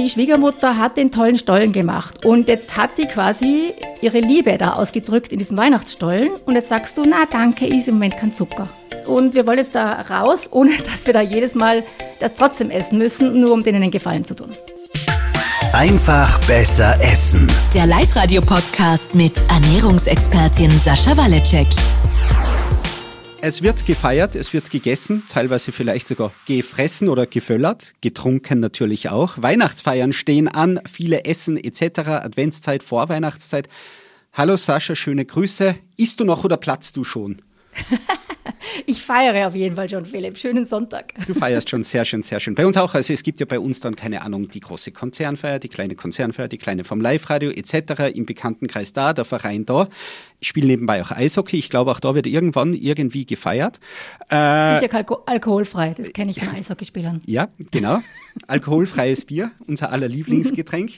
die Schwiegermutter hat den tollen Stollen gemacht und jetzt hat die quasi ihre Liebe da ausgedrückt in diesem Weihnachtsstollen und jetzt sagst du, na danke, ist im Moment kein Zucker. Und wir wollen jetzt da raus, ohne dass wir da jedes Mal das trotzdem essen müssen, nur um denen einen Gefallen zu tun. Einfach besser essen. Der Live-Radio-Podcast mit Ernährungsexpertin Sascha Waleczek. Es wird gefeiert, es wird gegessen, teilweise vielleicht sogar gefressen oder geföllert, getrunken natürlich auch. Weihnachtsfeiern stehen an, viele Essen etc., Adventszeit, Vorweihnachtszeit. Hallo Sascha, schöne Grüße. Isst du noch oder platzt du schon? Ich feiere auf jeden Fall schon, Philipp. Schönen Sonntag. Du feierst schon sehr schön, sehr schön. Bei uns auch. Also es gibt ja bei uns dann, keine Ahnung, die große Konzernfeier, die kleine Konzernfeier, die kleine vom Live-Radio etc. Im Bekanntenkreis da, der Verein da. Ich spiele nebenbei auch Eishockey. Ich glaube, auch da wird irgendwann irgendwie gefeiert. Äh, Sicher alko alkoholfrei. Das kenne ich von Eishockeyspielern. Ja, genau. Alkoholfreies Bier, unser aller Lieblingsgetränk.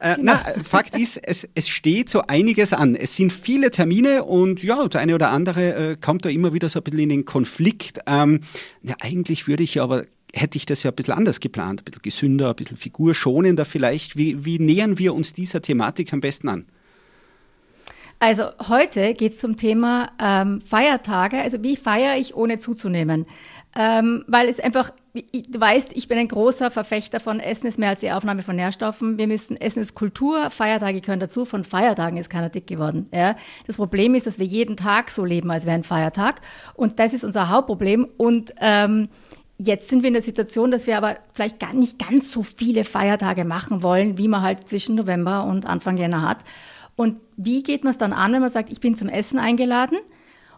Äh, genau. Na, Fakt ist, es, es steht so einiges an. Es sind viele Termine und ja, der eine oder andere äh, kommt da immer wieder so ein bisschen in den Konflikt. Ähm, ja, eigentlich würde ich aber hätte ich das ja ein bisschen anders geplant, ein bisschen gesünder, ein bisschen figurschonender vielleicht. Wie, wie nähern wir uns dieser Thematik am besten an? Also heute geht es zum Thema ähm, Feiertage. Also wie feiere ich, ohne zuzunehmen? Ähm, weil es einfach, du weißt, ich bin ein großer Verfechter von Essen ist mehr als die Aufnahme von Nährstoffen. Wir müssen, Essen ist Kultur, Feiertage gehören dazu. Von Feiertagen ist keiner dick geworden. Ja? Das Problem ist, dass wir jeden Tag so leben, als wäre ein Feiertag. Und das ist unser Hauptproblem. Und ähm, Jetzt sind wir in der Situation, dass wir aber vielleicht gar nicht ganz so viele Feiertage machen wollen, wie man halt zwischen November und Anfang Jänner hat. Und wie geht man es dann an, wenn man sagt, ich bin zum Essen eingeladen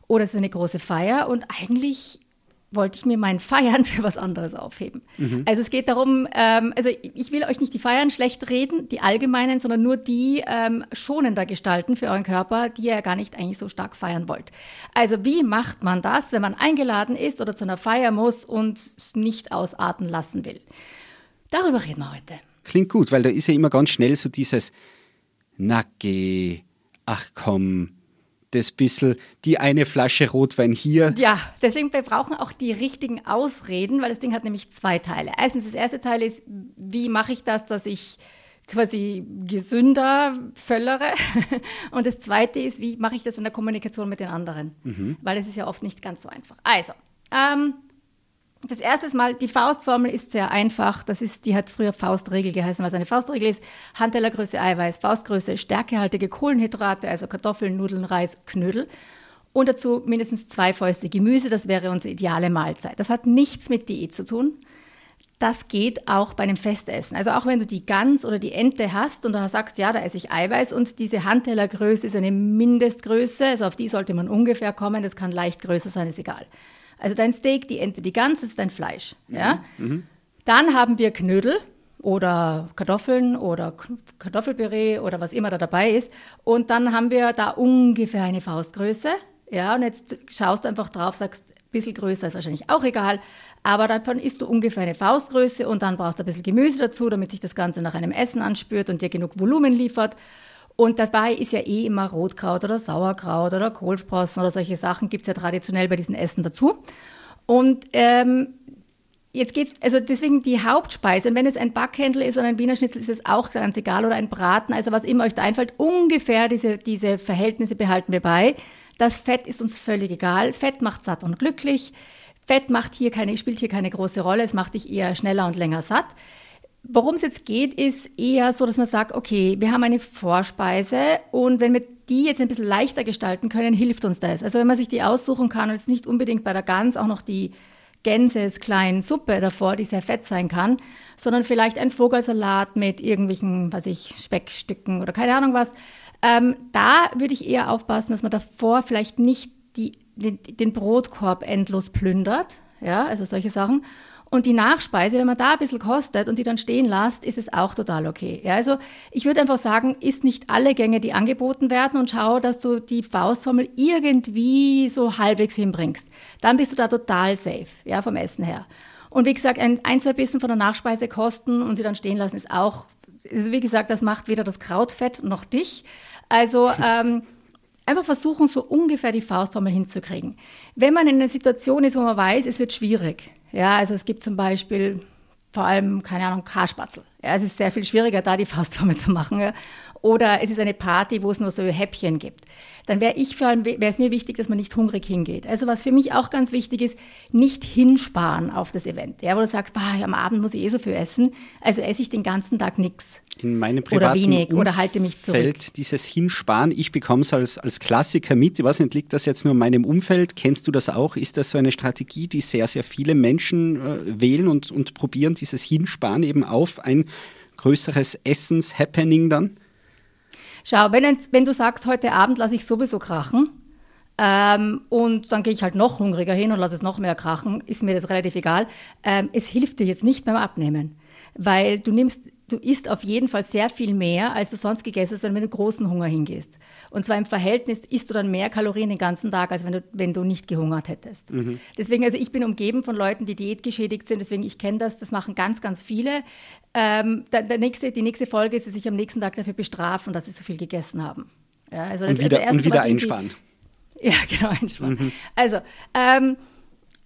oder es ist eine große Feier und eigentlich wollte ich mir meinen Feiern für was anderes aufheben. Mhm. Also es geht darum, ähm, also ich will euch nicht die Feiern schlecht reden, die allgemeinen, sondern nur die ähm, schonender gestalten für euren Körper, die ihr ja gar nicht eigentlich so stark feiern wollt. Also wie macht man das, wenn man eingeladen ist oder zu einer Feier muss und es nicht ausarten lassen will? Darüber reden wir heute. Klingt gut, weil da ist ja immer ganz schnell so dieses Nacke, ach komm, das bisschen die eine Flasche Rotwein hier. Ja, deswegen wir brauchen auch die richtigen Ausreden, weil das Ding hat nämlich zwei Teile. Erstens, das erste Teil ist, wie mache ich das, dass ich quasi gesünder völlere. Und das zweite ist, wie mache ich das in der Kommunikation mit den anderen? Mhm. Weil es ist ja oft nicht ganz so einfach. Also, ähm, das erste Mal, die Faustformel ist sehr einfach. Das ist, die hat früher Faustregel geheißen, was eine Faustregel ist. Handtellergröße Eiweiß, Faustgröße stärkehaltige Kohlenhydrate, also Kartoffeln, Nudeln, Reis, Knödel. Und dazu mindestens zwei Fäuste Gemüse, das wäre unsere ideale Mahlzeit. Das hat nichts mit Diät zu tun. Das geht auch bei einem Festessen. Also auch wenn du die Gans oder die Ente hast und da sagst, ja, da esse ich Eiweiß und diese Handtellergröße ist eine Mindestgröße, also auf die sollte man ungefähr kommen, das kann leicht größer sein, ist egal. Also dein Steak, die Ente, die Gans, ist dein Fleisch. Mhm. Ja? Mhm. Dann haben wir Knödel oder Kartoffeln oder Kartoffelpüree oder was immer da dabei ist. Und dann haben wir da ungefähr eine Faustgröße. Ja, und jetzt schaust du einfach drauf, sagst, ein bisschen größer ist wahrscheinlich auch egal. Aber davon isst du ungefähr eine Faustgröße und dann brauchst du ein bisschen Gemüse dazu, damit sich das Ganze nach einem Essen anspürt und dir genug Volumen liefert. Und dabei ist ja eh immer Rotkraut oder Sauerkraut oder Kohlsprossen oder solche Sachen gibt es ja traditionell bei diesen Essen dazu. Und ähm, jetzt geht's, also deswegen die Hauptspeise. Und wenn es ein Backhändel ist oder ein Wiener Schnitzel, ist es auch ganz egal oder ein Braten, also was immer euch da einfällt, ungefähr diese, diese Verhältnisse behalten wir bei. Das Fett ist uns völlig egal. Fett macht satt und glücklich. Fett macht hier keine, spielt hier keine große Rolle. Es macht dich eher schneller und länger satt. Worum es jetzt geht, ist eher so, dass man sagt, okay, wir haben eine Vorspeise und wenn wir die jetzt ein bisschen leichter gestalten können, hilft uns das. Also wenn man sich die aussuchen kann und jetzt nicht unbedingt bei der Gans auch noch die Gänses kleinen Suppe davor, die sehr fett sein kann, sondern vielleicht ein Vogelsalat mit irgendwelchen, was ich, Speckstücken oder keine Ahnung was. Ähm, da würde ich eher aufpassen, dass man davor vielleicht nicht die, den, den Brotkorb endlos plündert, ja, also solche Sachen, und die Nachspeise, wenn man da ein bisschen kostet und die dann stehen lässt, ist es auch total okay. Ja, also ich würde einfach sagen, isst nicht alle Gänge, die angeboten werden und schau, dass du die Faustformel irgendwie so halbwegs hinbringst. Dann bist du da total safe, ja, vom Essen her. Und wie gesagt, ein, ein zwei Bissen von der Nachspeise kosten und sie dann stehen lassen, ist auch, ist, wie gesagt, das macht weder das Krautfett noch dich. Also ähm, einfach versuchen, so ungefähr die Faustformel hinzukriegen. Wenn man in einer Situation ist, wo man weiß, es wird schwierig, ja, also es gibt zum Beispiel vor allem, keine Ahnung, Kaspatzel. Ja, es ist sehr viel schwieriger, da die Faustformel zu machen. Ja. Oder es ist eine Party, wo es nur so Häppchen gibt. Dann wäre ich vor allem, wäre es mir wichtig, dass man nicht hungrig hingeht. Also was für mich auch ganz wichtig ist, nicht hinsparen auf das Event. Ja, wo du sagst, bah, am Abend muss ich eh so viel essen, also esse ich den ganzen Tag nichts. In meinem privaten oder wenig oder halte mich zurück. Umfeld dieses Hinsparen, ich bekomme es als, als Klassiker mit. Ich weiß nicht, liegt das jetzt nur in meinem Umfeld? Kennst du das auch? Ist das so eine Strategie, die sehr, sehr viele Menschen äh, wählen und, und probieren, dieses Hinsparen eben auf ein größeres Essens-Happening dann? Schau, wenn, wenn du sagst, heute Abend lasse ich sowieso krachen, ähm, und dann gehe ich halt noch hungriger hin und lasse es noch mehr krachen, ist mir das relativ egal. Ähm, es hilft dir jetzt nicht beim Abnehmen, weil du nimmst du isst auf jeden Fall sehr viel mehr, als du sonst gegessen hast, wenn du mit großen Hunger hingehst. Und zwar im Verhältnis isst du dann mehr Kalorien den ganzen Tag, als wenn du, wenn du nicht gehungert hättest. Mhm. Deswegen, also ich bin umgeben von Leuten, die diätgeschädigt sind, deswegen ich kenne das, das machen ganz, ganz viele. Ähm, der, der nächste, die nächste Folge ist, dass sie sich am nächsten Tag dafür bestrafen, dass sie so viel gegessen haben. Ja, also und wieder, also und wieder einsparen. ja, genau, einsparen. Mhm. Also, ähm,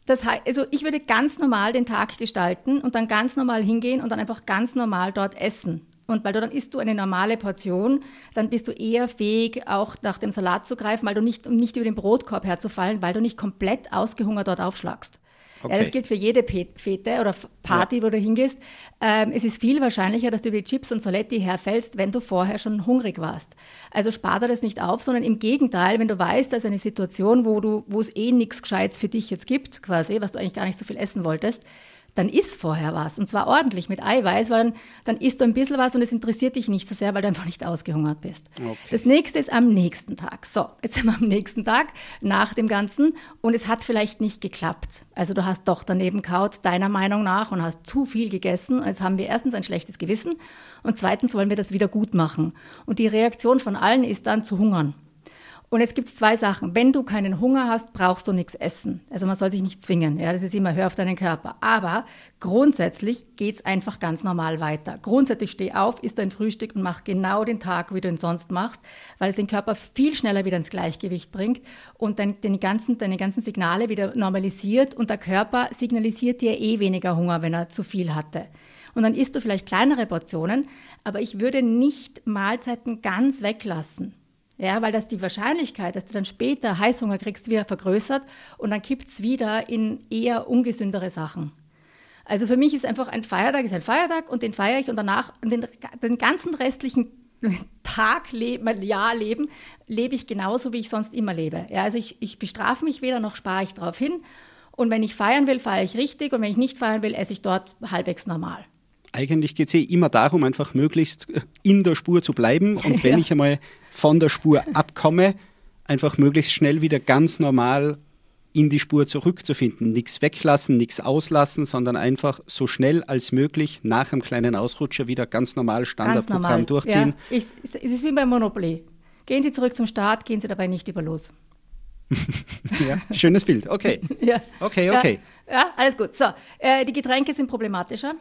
das heißt, also ich würde ganz normal den Tag gestalten und dann ganz normal hingehen und dann einfach ganz normal dort essen. Und weil du dann isst du eine normale Portion, dann bist du eher fähig, auch nach dem Salat zu greifen, weil du nicht, um nicht über den Brotkorb herzufallen, weil du nicht komplett ausgehungert dort aufschlagst. Okay. Ja, das gilt für jede Fete oder Party, ja. wo du hingehst. Ähm, es ist viel wahrscheinlicher, dass du über die Chips und Soletti herfällst, wenn du vorher schon hungrig warst. Also spar dir das nicht auf, sondern im Gegenteil, wenn du weißt, dass eine Situation, wo du, wo es eh nichts Gescheites für dich jetzt gibt, quasi, was du eigentlich gar nicht so viel essen wolltest, dann isst vorher was. Und zwar ordentlich mit Eiweiß, weil dann, dann isst du ein bisschen was und es interessiert dich nicht so sehr, weil du einfach nicht ausgehungert bist. Okay. Das nächste ist am nächsten Tag. So, jetzt sind wir am nächsten Tag nach dem Ganzen und es hat vielleicht nicht geklappt. Also du hast doch daneben kaut, deiner Meinung nach, und hast zu viel gegessen. Und jetzt haben wir erstens ein schlechtes Gewissen und zweitens wollen wir das wieder gut machen. Und die Reaktion von allen ist dann zu hungern. Und jetzt gibt zwei Sachen. Wenn du keinen Hunger hast, brauchst du nichts essen. Also man soll sich nicht zwingen. Ja, das ist immer, hör auf deinen Körper. Aber grundsätzlich geht es einfach ganz normal weiter. Grundsätzlich steh auf, isst dein Frühstück und mach genau den Tag, wie du ihn sonst machst, weil es den Körper viel schneller wieder ins Gleichgewicht bringt und dein, den ganzen, deine ganzen Signale wieder normalisiert. Und der Körper signalisiert dir eh weniger Hunger, wenn er zu viel hatte. Und dann isst du vielleicht kleinere Portionen, aber ich würde nicht Mahlzeiten ganz weglassen. Ja, weil das die Wahrscheinlichkeit, dass du dann später Heißhunger kriegst, wieder vergrößert und dann kippt es wieder in eher ungesündere Sachen. Also für mich ist einfach ein Feiertag ist ein Feiertag und den feiere ich und danach den, den ganzen restlichen Tag, leben, Jahr leben, lebe ich genauso, wie ich sonst immer lebe. Ja, also ich, ich bestrafe mich weder noch spare ich darauf hin. Und wenn ich feiern will, feiere ich richtig und wenn ich nicht feiern will, esse ich dort halbwegs normal. Eigentlich geht es eh immer darum, einfach möglichst in der Spur zu bleiben. Und wenn ja. ich einmal von der Spur abkomme, einfach möglichst schnell wieder ganz normal in die Spur zurückzufinden. Nichts weglassen, nichts auslassen, sondern einfach so schnell als möglich nach einem kleinen Ausrutscher wieder ganz normal Standardprogramm ganz normal. durchziehen. Ja, ich, es ist wie beim Monopoly. Gehen Sie zurück zum Start, gehen Sie dabei nicht über los. ja, schönes Bild. Okay. ja. Okay, okay. Ja, ja alles gut. So, äh, die Getränke sind problematischer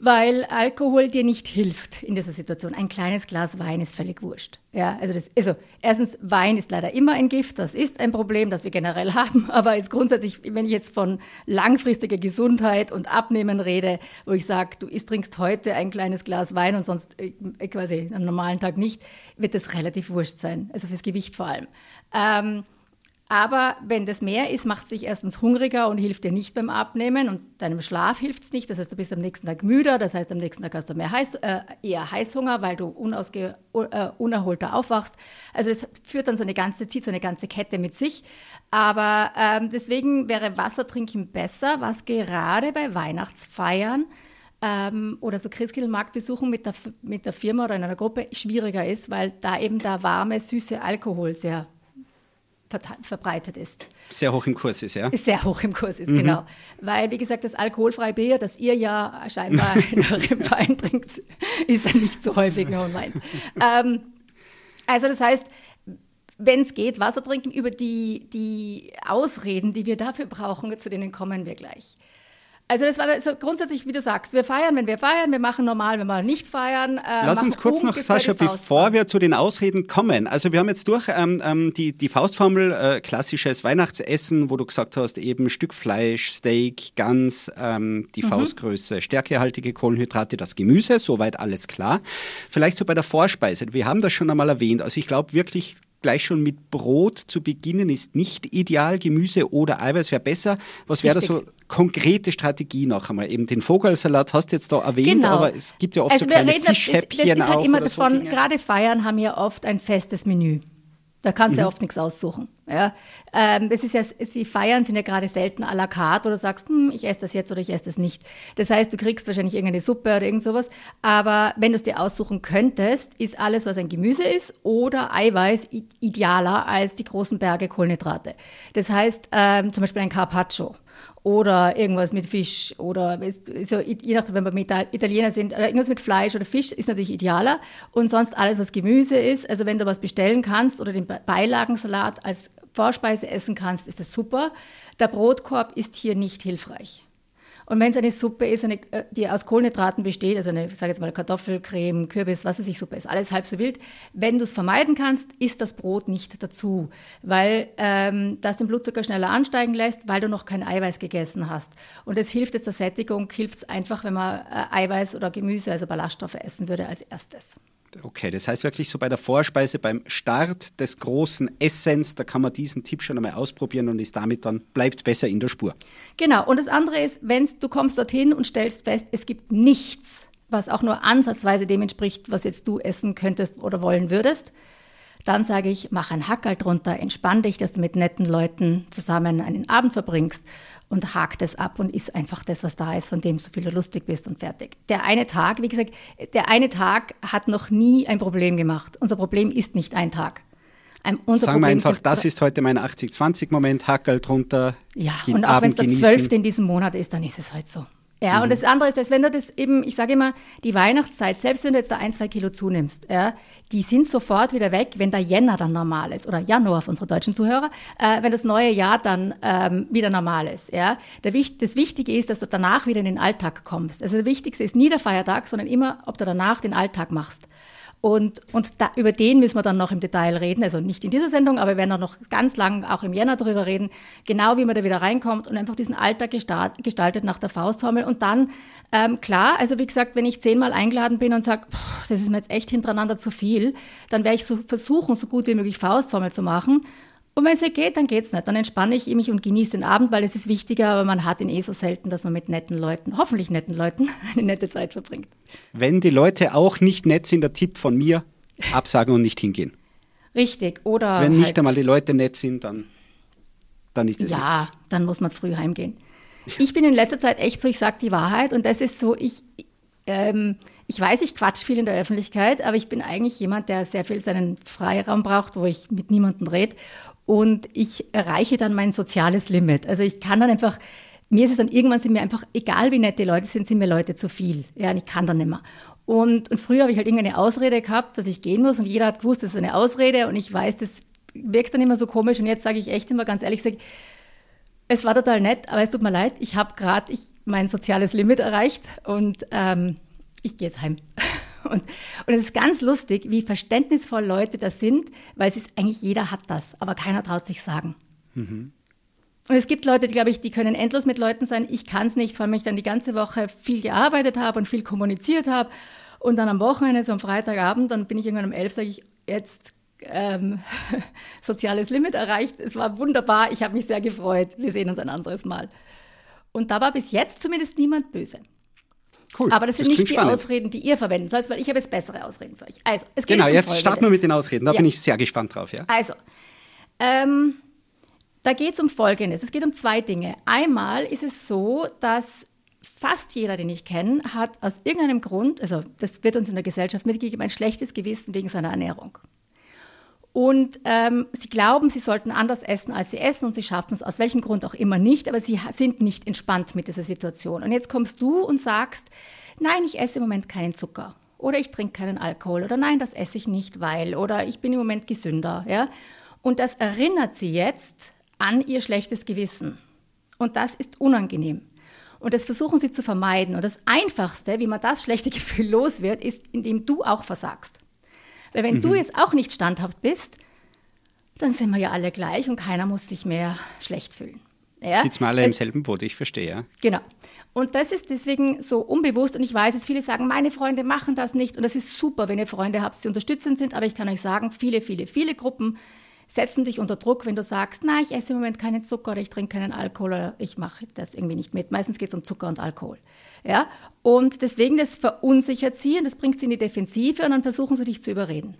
weil Alkohol dir nicht hilft in dieser Situation. Ein kleines Glas Wein ist völlig wurscht. Ja, also, das, also erstens, Wein ist leider immer ein Gift, das ist ein Problem, das wir generell haben, aber ist grundsätzlich, wenn ich jetzt von langfristiger Gesundheit und Abnehmen rede, wo ich sage, du isst, trinkst heute ein kleines Glas Wein und sonst äh, quasi am normalen Tag nicht, wird das relativ wurscht sein, also fürs Gewicht vor allem. Ähm, aber wenn das mehr ist, macht es dich erstens hungriger und hilft dir nicht beim Abnehmen und deinem Schlaf hilft es nicht. Das heißt, du bist am nächsten Tag müder, das heißt, am nächsten Tag hast du mehr Heiß, äh, eher Heißhunger, weil du unausge, äh, unerholter aufwachst. Also es führt dann so eine ganze, zieht so eine ganze Kette mit sich. Aber ähm, deswegen wäre Wassertrinken besser, was gerade bei Weihnachtsfeiern ähm, oder so Christkindlmarktbesuchen mit der, mit der Firma oder in einer Gruppe schwieriger ist, weil da eben der warme, süße Alkohol sehr verbreitet ist. Sehr hoch im Kurs ist, ja? Ist sehr hoch im Kurs ist, mhm. genau. Weil, wie gesagt, das alkoholfreie Bier, das ihr ja scheinbar in eurem Wein trinkt, ist ja nicht so häufig mehr meint. Ähm, also das heißt, wenn es geht, Wasser trinken, über die, die Ausreden, die wir dafür brauchen, zu denen kommen wir gleich. Also das war so grundsätzlich, wie du sagst, wir feiern, wenn wir feiern, wir machen normal, wenn wir nicht feiern. Äh, Lass uns kurz noch, Sascha, bevor wir zu den Ausreden kommen. Also wir haben jetzt durch ähm, ähm, die, die Faustformel, äh, klassisches Weihnachtsessen, wo du gesagt hast, eben Stück Fleisch, Steak, Gans, ähm, die mhm. Faustgröße, stärkehaltige Kohlenhydrate, das Gemüse, soweit alles klar. Vielleicht so bei der Vorspeise. Wir haben das schon einmal erwähnt. Also ich glaube wirklich, gleich schon mit Brot zu beginnen ist nicht ideal. Gemüse oder Eiweiß wäre besser. Was wäre da so konkrete Strategie noch einmal? Eben den Vogelsalat hast du jetzt da erwähnt, genau. aber es gibt ja oft also so kleine reden, Fischhäppchen das, das ist halt immer davon, so gerade Feiern haben ja oft ein festes Menü. Da kannst du mhm. ja oft nichts aussuchen. Ja. Ähm, das ist ja, die Feiern sind ja gerade selten à la carte, wo du sagst, hm, ich esse das jetzt oder ich esse das nicht. Das heißt, du kriegst wahrscheinlich irgendeine Suppe oder irgend sowas. Aber wenn du es dir aussuchen könntest, ist alles, was ein Gemüse ist oder Eiweiß idealer als die großen Berge Kohlenhydrate. Das heißt, ähm, zum Beispiel ein Carpaccio oder irgendwas mit Fisch oder so, je nachdem, wenn wir Italiener sind, oder irgendwas mit Fleisch oder Fisch ist natürlich idealer und sonst alles, was Gemüse ist, also wenn du was bestellen kannst oder den Beilagensalat als Vorspeise essen kannst, ist das super. Der Brotkorb ist hier nicht hilfreich. Und wenn es eine Suppe ist, eine, äh, die aus Kohlenhydraten besteht, also eine, ich sage jetzt mal Kartoffelcreme, Kürbis, was weiß ich, Suppe ist, alles halb so wild. Wenn du es vermeiden kannst, isst das Brot nicht dazu, weil ähm, das den Blutzucker schneller ansteigen lässt, weil du noch kein Eiweiß gegessen hast. Und es hilft jetzt der Sättigung, hilft es einfach, wenn man äh, Eiweiß oder Gemüse, also Ballaststoffe essen würde als erstes. Okay, das heißt wirklich so bei der Vorspeise, beim Start des großen Essens, da kann man diesen Tipp schon einmal ausprobieren und ist damit dann, bleibt besser in der Spur. Genau, und das andere ist, wenn du kommst dorthin und stellst fest, es gibt nichts, was auch nur ansatzweise dem entspricht, was jetzt du essen könntest oder wollen würdest, dann sage ich, mach ein Hackerl drunter, entspann dich, dass du mit netten Leuten zusammen einen Abend verbringst und hak das ab und isst einfach das, was da ist, von dem so viel du lustig bist und fertig. Der eine Tag, wie gesagt, der eine Tag hat noch nie ein Problem gemacht. Unser Problem ist nicht ein Tag. Ein, unser Sagen Problem wir einfach, das ist heute mein 80-20-Moment, Hackerl drunter. Ja, und auch wenn es der 12. in diesem Monat ist, dann ist es halt so. Ja, mhm. und das andere ist, dass wenn du das eben, ich sage immer, die Weihnachtszeit, selbst wenn du jetzt da ein, zwei Kilo zunimmst, ja, die sind sofort wieder weg, wenn der Jänner dann normal ist oder Januar für unsere deutschen Zuhörer, äh, wenn das neue Jahr dann ähm, wieder normal ist. Ja, der, das Wichtige ist, dass du danach wieder in den Alltag kommst. Also das Wichtigste ist nie der Feiertag, sondern immer, ob du danach den Alltag machst. Und, und da, über den müssen wir dann noch im Detail reden. Also nicht in dieser Sendung, aber wir werden auch noch ganz lang auch im Jänner darüber reden, genau wie man da wieder reinkommt und einfach diesen Alltag gestaltet nach der Faustformel. Und dann, ähm, klar, also wie gesagt, wenn ich zehnmal eingeladen bin und sage, das ist mir jetzt echt hintereinander zu viel, dann werde ich so versuchen, so gut wie möglich Faustformel zu machen. Und wenn es nicht geht, dann geht es nicht. Dann entspanne ich mich und genieße den Abend, weil es ist wichtiger, aber man hat ihn eh so selten, dass man mit netten Leuten, hoffentlich netten Leuten, eine nette Zeit verbringt. Wenn die Leute auch nicht nett sind, der Tipp von mir, absagen und nicht hingehen. Richtig, oder. Wenn nicht halt, einmal die Leute nett sind, dann, dann ist es Ja, nichts. dann muss man früh heimgehen. Ich bin in letzter Zeit echt so, ich sage die Wahrheit und das ist so, ich, ähm, ich weiß, ich quatsch viel in der Öffentlichkeit, aber ich bin eigentlich jemand, der sehr viel seinen Freiraum braucht, wo ich mit niemandem rede und ich erreiche dann mein soziales Limit. Also ich kann dann einfach, mir ist es dann irgendwann sind mir einfach, egal wie nett die Leute sind, sind mir Leute zu viel. Ja, und ich kann dann nicht mehr. Und, und früher habe ich halt irgendeine Ausrede gehabt, dass ich gehen muss und jeder hat gewusst, das ist eine Ausrede und ich weiß, das wirkt dann immer so komisch und jetzt sage ich echt immer ganz ehrlich, sag, es war total nett, aber es tut mir leid, ich habe gerade mein soziales Limit erreicht und ähm, ich gehe jetzt heim. Und, und es ist ganz lustig, wie verständnisvoll Leute das sind, weil es ist eigentlich jeder hat das, aber keiner traut sich sagen. Mhm. Und es gibt Leute, die, glaube ich, die können endlos mit Leuten sein. Ich kann es nicht, weil ich dann die ganze Woche viel gearbeitet habe und viel kommuniziert habe. Und dann am Wochenende, so am Freitagabend, dann bin ich irgendwann um elf, sage ich, jetzt ähm, soziales Limit erreicht. Es war wunderbar, ich habe mich sehr gefreut. Wir sehen uns ein anderes Mal. Und da war bis jetzt zumindest niemand böse. Cool. Aber das sind das nicht die spannend. Ausreden, die ihr verwenden sollt, weil ich habe jetzt bessere Ausreden für euch. Also, es geht genau, jetzt starten wir mit den Ausreden. Da ja. bin ich sehr gespannt drauf. Ja? Also, ähm, da geht es um Folgendes. Es geht um zwei Dinge. Einmal ist es so, dass fast jeder, den ich kenne, hat aus irgendeinem Grund, also das wird uns in der Gesellschaft mitgegeben, ein schlechtes Gewissen wegen seiner Ernährung. Und ähm, sie glauben, sie sollten anders essen, als sie essen und sie schaffen es aus welchem Grund auch immer nicht, aber sie sind nicht entspannt mit dieser Situation. Und jetzt kommst du und sagst, nein, ich esse im Moment keinen Zucker oder ich trinke keinen Alkohol oder nein, das esse ich nicht, weil oder ich bin im Moment gesünder. Ja? Und das erinnert sie jetzt an ihr schlechtes Gewissen. Und das ist unangenehm. Und das versuchen sie zu vermeiden. Und das Einfachste, wie man das schlechte Gefühl los wird, ist, indem du auch versagst. Weil wenn mhm. du jetzt auch nicht standhaft bist, dann sind wir ja alle gleich und keiner muss sich mehr schlecht fühlen. Ja? Sitzen wir alle im selben Boot, ich verstehe. Ja. Genau. Und das ist deswegen so unbewusst. Und ich weiß, dass viele sagen, meine Freunde machen das nicht. Und das ist super, wenn ihr Freunde habt, die unterstützend sind. Aber ich kann euch sagen, viele, viele, viele Gruppen setzen dich unter Druck, wenn du sagst, na, ich esse im Moment keinen Zucker oder ich trinke keinen Alkohol oder ich mache das irgendwie nicht mit. Meistens geht es um Zucker und Alkohol. Ja? Und deswegen, das verunsichert sie und das bringt sie in die Defensive und dann versuchen sie dich zu überreden.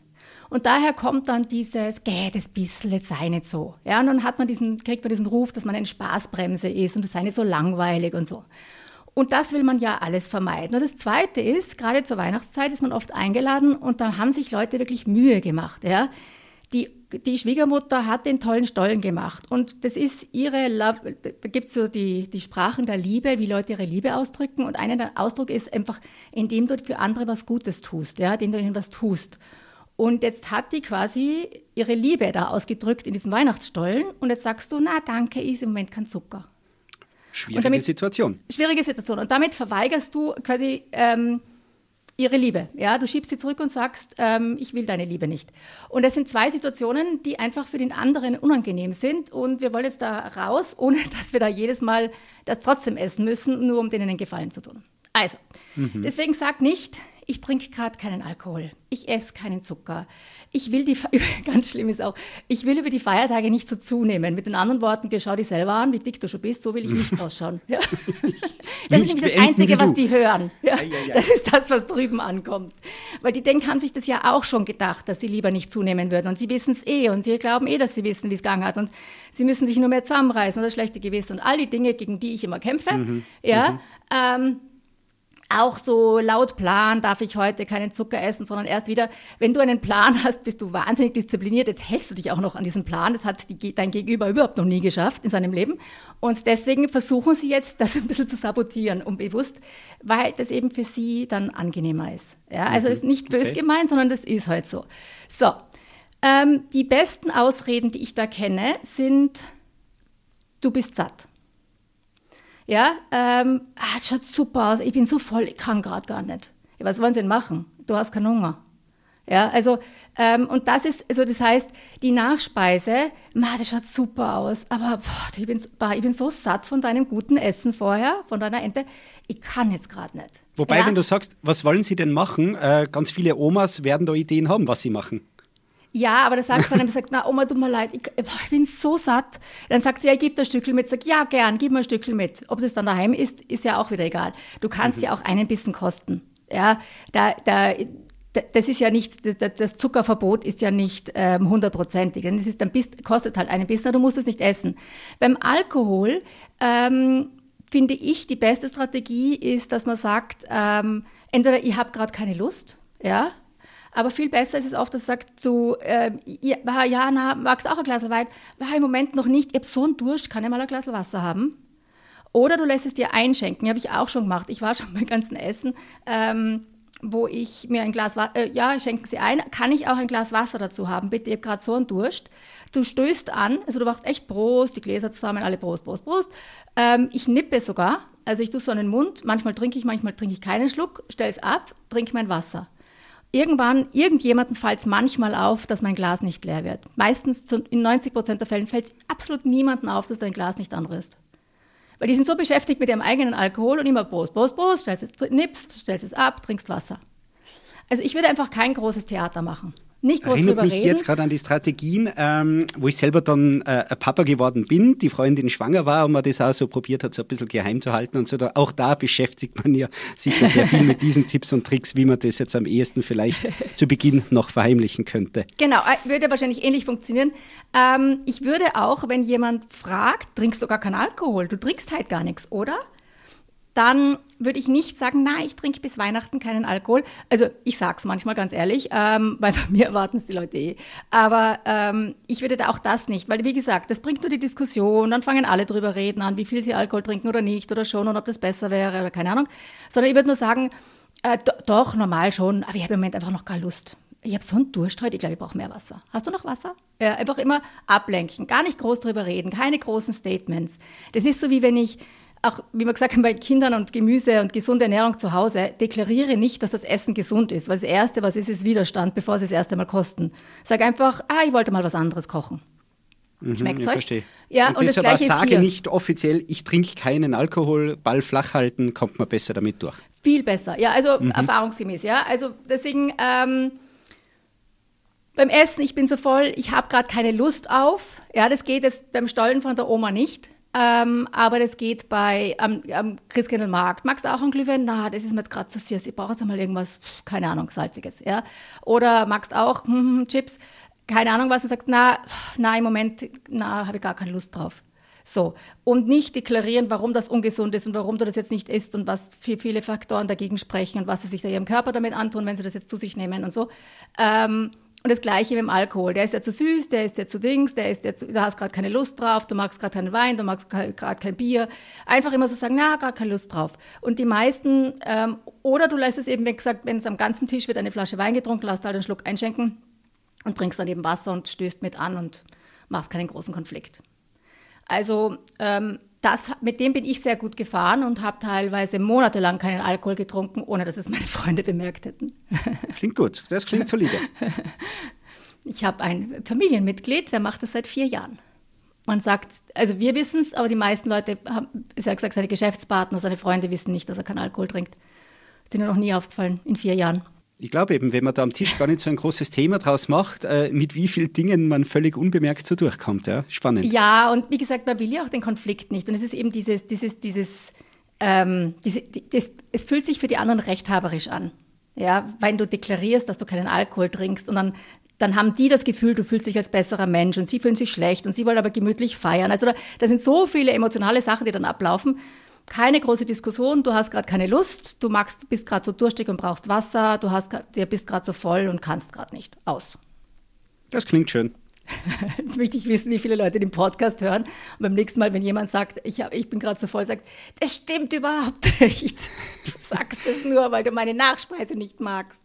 Und daher kommt dann dieses, geht es bisschen, jetzt sei nicht so. Ja, und dann hat man diesen, kriegt man diesen Ruf, dass man eine Spaßbremse ist und es sei nicht so langweilig und so. Und das will man ja alles vermeiden. Und das Zweite ist, gerade zur Weihnachtszeit ist man oft eingeladen und da haben sich Leute wirklich Mühe gemacht. Ja? Die, die Schwiegermutter hat den tollen Stollen gemacht. Und das ist ihre, da gibt es so die, die Sprachen der Liebe, wie Leute ihre Liebe ausdrücken. Und einer Ausdruck ist einfach, indem du für andere was Gutes tust, ja, indem du ihnen was tust. Und jetzt hat die quasi ihre Liebe da ausgedrückt in diesem Weihnachtsstollen. Und jetzt sagst du, na danke, ist im Moment kein Zucker. Schwierige damit, Situation. Schwierige Situation. Und damit verweigerst du quasi ähm, ihre Liebe. Ja, du schiebst sie zurück und sagst, ähm, ich will deine Liebe nicht. Und das sind zwei Situationen, die einfach für den anderen unangenehm sind. Und wir wollen jetzt da raus, ohne dass wir da jedes Mal das trotzdem essen müssen, nur um denen einen Gefallen zu tun. Also, mhm. deswegen sag nicht, ich trinke gerade keinen Alkohol, ich esse keinen Zucker. Ich will die, ganz schlimm ist auch, ich will über die Feiertage nicht so zunehmen. Mit den anderen Worten, schau dich selber an, wie dick du schon bist, so will ich nicht ausschauen. Ja. Das ist nämlich das Einzige, was die hören. Ja. Das ist das, was drüben ankommt. Weil die denken, haben sich das ja auch schon gedacht, dass sie lieber nicht zunehmen würden. Und sie wissen es eh und sie glauben eh, dass sie wissen, wie es gegangen hat. Und sie müssen sich nur mehr zusammenreißen das schlechte Gewissen und all die Dinge, gegen die ich immer kämpfe. Mhm. Ja. Mhm. Ähm, auch so laut Plan darf ich heute keinen Zucker essen, sondern erst wieder, wenn du einen Plan hast, bist du wahnsinnig diszipliniert. Jetzt hältst du dich auch noch an diesen Plan. Das hat die, dein Gegenüber überhaupt noch nie geschafft in seinem Leben. Und deswegen versuchen sie jetzt, das ein bisschen zu sabotieren, unbewusst, weil das eben für sie dann angenehmer ist. Ja, also mhm. ist nicht bös okay. gemeint, sondern das ist halt so. So. Ähm, die besten Ausreden, die ich da kenne, sind, du bist satt. Ja, ähm, ah, das schaut super aus, ich bin so voll, ich kann gerade gar nicht. Ja, was wollen Sie denn machen? Du hast keinen Hunger. Ja, also, ähm, und das ist, also das heißt, die Nachspeise, ma, das schaut super aus, aber boah, ich, bin, ich bin so satt von deinem guten Essen vorher, von deiner Ente, ich kann jetzt gerade nicht. Wobei, ja? wenn du sagst, was wollen Sie denn machen, äh, ganz viele Omas werden da Ideen haben, was sie machen. Ja, aber da sagst du dann, sagt, na Oma, tut mir leid, ich, ich, bin so satt. Dann sagt sie, ja, gib das Stückchen mit. Sag, ja, gern, gib mir ein Stückchen mit. Ob das dann daheim ist, ist ja auch wieder egal. Du kannst mhm. ja auch einen Bissen kosten. Ja, da, da, das ist ja nicht, das Zuckerverbot ist ja nicht ähm, hundertprozentig. Ähm, das ist dann bist, kostet halt einen Bissen, du musst es nicht essen. Beim Alkohol ähm, finde ich, die beste Strategie ist, dass man sagt, ähm, entweder ich habe gerade keine Lust, ja, aber viel besser ist es oft, dass sagt so, äh, ja, ja, na, magst auch ein Glas Wein? War im Moment noch nicht. Ich habe so einen Durst, kann ich mal ein Glas Wasser haben? Oder du lässt es dir einschenken. Habe ich auch schon gemacht. Ich war schon beim ganzen Essen, ähm, wo ich mir ein Glas äh, ja, schenken Sie ein. Kann ich auch ein Glas Wasser dazu haben? Bitte, ich habe gerade so einen Durst. Du stößt an, also du machst echt Prost, die Gläser zusammen, alle Prost, Prost, Prost. Ähm, ich nippe sogar, also ich tue so den Mund. Manchmal trinke ich, manchmal trinke ich keinen Schluck, stell es ab, trinke mein Wasser. Irgendwann, irgendjemanden fällt es manchmal auf, dass mein Glas nicht leer wird. Meistens, in 90 Prozent der Fällen, fällt es absolut niemandem auf, dass dein Glas nicht anrührst. Weil die sind so beschäftigt mit ihrem eigenen Alkohol und immer Prost, Prost, Prost, stellst es, nippst, stellst es ab, trinkst Wasser. Also ich würde einfach kein großes Theater machen nicht groß Erinnert drüber mich reden. jetzt gerade an die Strategien, ähm, wo ich selber dann äh, Papa geworden bin, die Freundin schwanger war und man das auch so probiert hat, so ein bisschen geheim zu halten und so. Da, auch da beschäftigt man ja sicher sehr viel mit diesen Tipps und Tricks, wie man das jetzt am ehesten vielleicht zu Beginn noch verheimlichen könnte. Genau, äh, würde wahrscheinlich ähnlich funktionieren. Ähm, ich würde auch, wenn jemand fragt, trinkst du gar keinen Alkohol? Du trinkst halt gar nichts, oder? Dann würde ich nicht sagen, na, ich trinke bis Weihnachten keinen Alkohol. Also ich sage es manchmal ganz ehrlich, ähm, weil bei mir erwarten es die Leute eh. Aber ähm, ich würde da auch das nicht, weil wie gesagt, das bringt nur die Diskussion, dann fangen alle drüber reden an, wie viel sie Alkohol trinken oder nicht oder schon und ob das besser wäre oder keine Ahnung. Sondern ich würde nur sagen, äh, do, doch, normal schon, aber ich habe im Moment einfach noch keine Lust. Ich habe so einen Durst heute, ich glaube, ich brauche mehr Wasser. Hast du noch Wasser? Ja, einfach immer ablenken, gar nicht groß drüber reden, keine großen Statements. Das ist so wie wenn ich auch, wie man gesagt hat, bei Kindern und Gemüse und gesunde Ernährung zu Hause, deklariere nicht, dass das Essen gesund ist. Weil das Erste, was ist, ist Widerstand, bevor sie es das erste Mal kosten. Sag einfach, ah, ich wollte mal was anderes kochen. Mhm, Schmeckt's ich euch? verstehe. Ja, und, und das ist sage hier. nicht offiziell, ich trinke keinen Alkohol, Ball flach halten, kommt man besser damit durch. Viel besser, ja, also erfahrungsgemäß, ja. Also deswegen ähm, beim Essen, ich bin so voll, ich habe gerade keine Lust auf. Ja, das geht jetzt beim Stollen von der Oma nicht. Ähm, aber das geht bei am, am Christkindlmarkt. Magst du auch einen Glühwein? Na, das ist mir jetzt gerade zu süß. Ich brauche jetzt mal irgendwas, keine Ahnung, salziges. Ja? Oder magst auch hm, hm, Chips? Keine Ahnung was und sagst, na, na im Moment, na, habe ich gar keine Lust drauf. So. Und nicht deklarieren, warum das ungesund ist und warum du das jetzt nicht isst und was für viele Faktoren dagegen sprechen und was sie sich da ihrem Körper damit antun, wenn sie das jetzt zu sich nehmen und so. Ähm, und das Gleiche mit dem Alkohol. Der ist ja zu süß, der ist ja zu Dings, der ist ja zu, da hast gerade keine Lust drauf, du magst gerade keinen Wein, du magst gerade kein Bier. Einfach immer so sagen, na, gar keine Lust drauf. Und die meisten, ähm, oder du lässt es eben, wie gesagt, wenn es am ganzen Tisch wird eine Flasche Wein getrunken, lässt halt einen Schluck einschenken und trinkst dann eben Wasser und stößt mit an und machst keinen großen Konflikt. Also ähm, das, mit dem bin ich sehr gut gefahren und habe teilweise monatelang keinen Alkohol getrunken, ohne dass es meine Freunde bemerkt hätten. Klingt gut, das klingt solide. Ich habe ein Familienmitglied, der macht das seit vier Jahren. Man sagt, also wir wissen es, aber die meisten Leute haben, ich sag gesagt, seine Geschäftspartner, seine Freunde wissen nicht, dass er keinen Alkohol trinkt. Ist ihnen noch nie aufgefallen in vier Jahren. Ich glaube eben, wenn man da am Tisch gar nicht so ein großes Thema draus macht, äh, mit wie vielen Dingen man völlig unbemerkt so durchkommt. Ja? Spannend. Ja, und wie gesagt, man will ja auch den Konflikt nicht. Und es ist eben dieses, dieses, dieses, ähm, diese, die- das, es fühlt sich für die anderen rechthaberisch an. Ja, wenn du deklarierst, dass du keinen Alkohol trinkst und dann, dann haben die das Gefühl, du fühlst dich als besserer Mensch und sie fühlen sich schlecht und sie wollen aber gemütlich feiern. Also da, da sind so viele emotionale Sachen, die dann ablaufen. Keine große Diskussion, du hast gerade keine Lust, du magst, bist gerade so durstig und brauchst Wasser, du hast, du bist gerade so voll und kannst gerade nicht. Aus. Das klingt schön. Jetzt möchte ich wissen, wie viele Leute den Podcast hören. Und beim nächsten Mal, wenn jemand sagt, ich, hab, ich bin gerade so voll, sagt, das stimmt überhaupt nicht. Du sagst es nur, weil du meine Nachspeise nicht magst.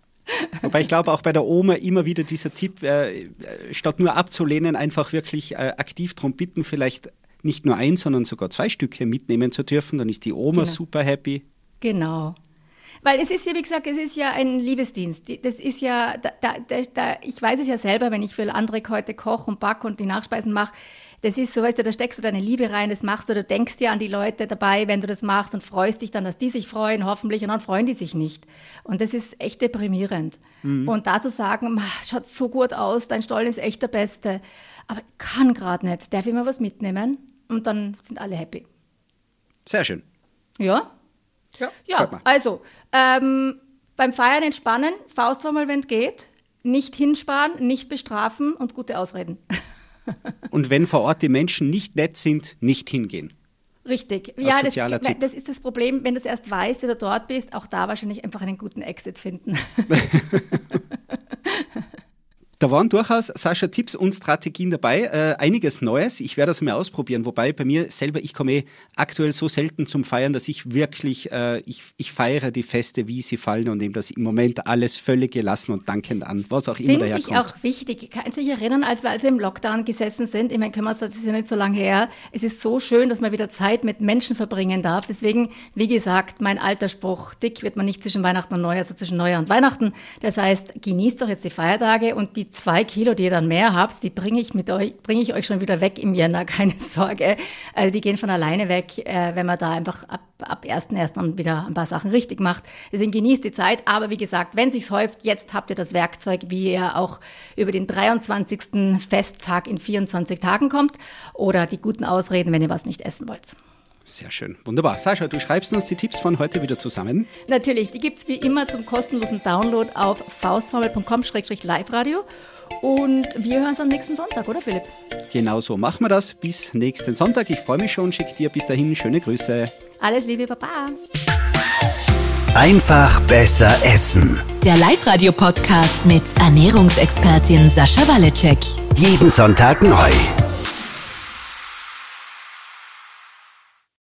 Wobei ich glaube auch bei der Oma immer wieder dieser Tipp, äh, statt nur abzulehnen, einfach wirklich äh, aktiv darum bitten, vielleicht nicht nur ein, sondern sogar zwei Stücke mitnehmen zu dürfen. Dann ist die Oma Genau. super happy. Genau. Weil es ist ja, wie gesagt, es ist ja ein Liebesdienst. Die- Das ist ja, da, da, da, ich weiß es ja selber, wenn ich für andere heute koche und backe und die Nachspeisen mache. Das ist so, weißt du, da steckst du deine Liebe rein, das machst du, du denkst dir an die Leute dabei, wenn du das machst und freust dich dann, dass die sich freuen, hoffentlich, und dann freuen die sich nicht. Und das ist echt deprimierend. Und da zu sagen, "Ma, schaut so gut aus, dein Stollen ist echt der Beste, aber ich kann gerade nicht, darf ich mal was mitnehmen? Und dann sind alle happy. Sehr schön. Ja? Ja, Ja, also ähm, beim Feiern entspannen, Faustformel, wenn es geht, nicht hinsparen, nicht bestrafen und gute Ausreden. Und wenn vor Ort die Menschen nicht nett sind, nicht hingehen. Richtig. Ja, das, das ist das Problem, wenn du es erst weißt oder dort bist, auch da wahrscheinlich einfach einen guten Exit finden. Da waren durchaus, Sascha, Tipps und Strategien dabei. Äh, einiges Neues. Ich werde das mal ausprobieren. Wobei bei mir selber, ich komme eh aktuell so selten zum Feiern, dass ich wirklich, äh, ich, ich feiere die Feste, wie sie fallen und nehme das im Moment alles völlig gelassen und dankend an, was auch immer Finde ich auch wichtig. Kannst du dich erinnern, als wir also im Lockdown gesessen sind? Ich meine, können wir uns, das ist ja nicht so lange her. Es ist so schön, dass man wieder Zeit mit Menschen verbringen darf. Deswegen, wie gesagt, mein alter Spruch, dick wird man nicht zwischen Weihnachten und Neujahr, sondern zwischen Neujahr und Weihnachten. Das heißt, genießt doch jetzt die Feiertage und die zwei Kilo, die ihr dann mehr habt, die bringe ich mit euch, bringe ich euch schon wieder weg im Jänner, keine Sorge. Also die gehen von alleine weg, äh, wenn man da einfach ab, ab 1.1. dann wieder ein paar Sachen richtig macht. Deswegen genießt die Zeit. Aber wie gesagt, wenn sich's häuft, jetzt habt ihr das Werkzeug, wie ihr auch über den 23. Festtag in 24 Tagen kommt oder die guten Ausreden, wenn ihr was nicht essen wollt. Sehr schön. Wunderbar. Sascha, du schreibst uns die Tipps von heute wieder zusammen. Natürlich, die gibt's wie immer zum kostenlosen Download auf faustformel.com-live-radio. Und wir hören uns am nächsten Sonntag, oder Philipp? Genau so machen wir das. Bis nächsten Sonntag. Ich freue mich schon. Schick dir bis dahin schöne Grüße. Alles Liebe, Baba. Einfach besser essen. Der Live-Radio-Podcast mit Ernährungsexpertin Sascha Waleczek. Jeden Sonntag neu.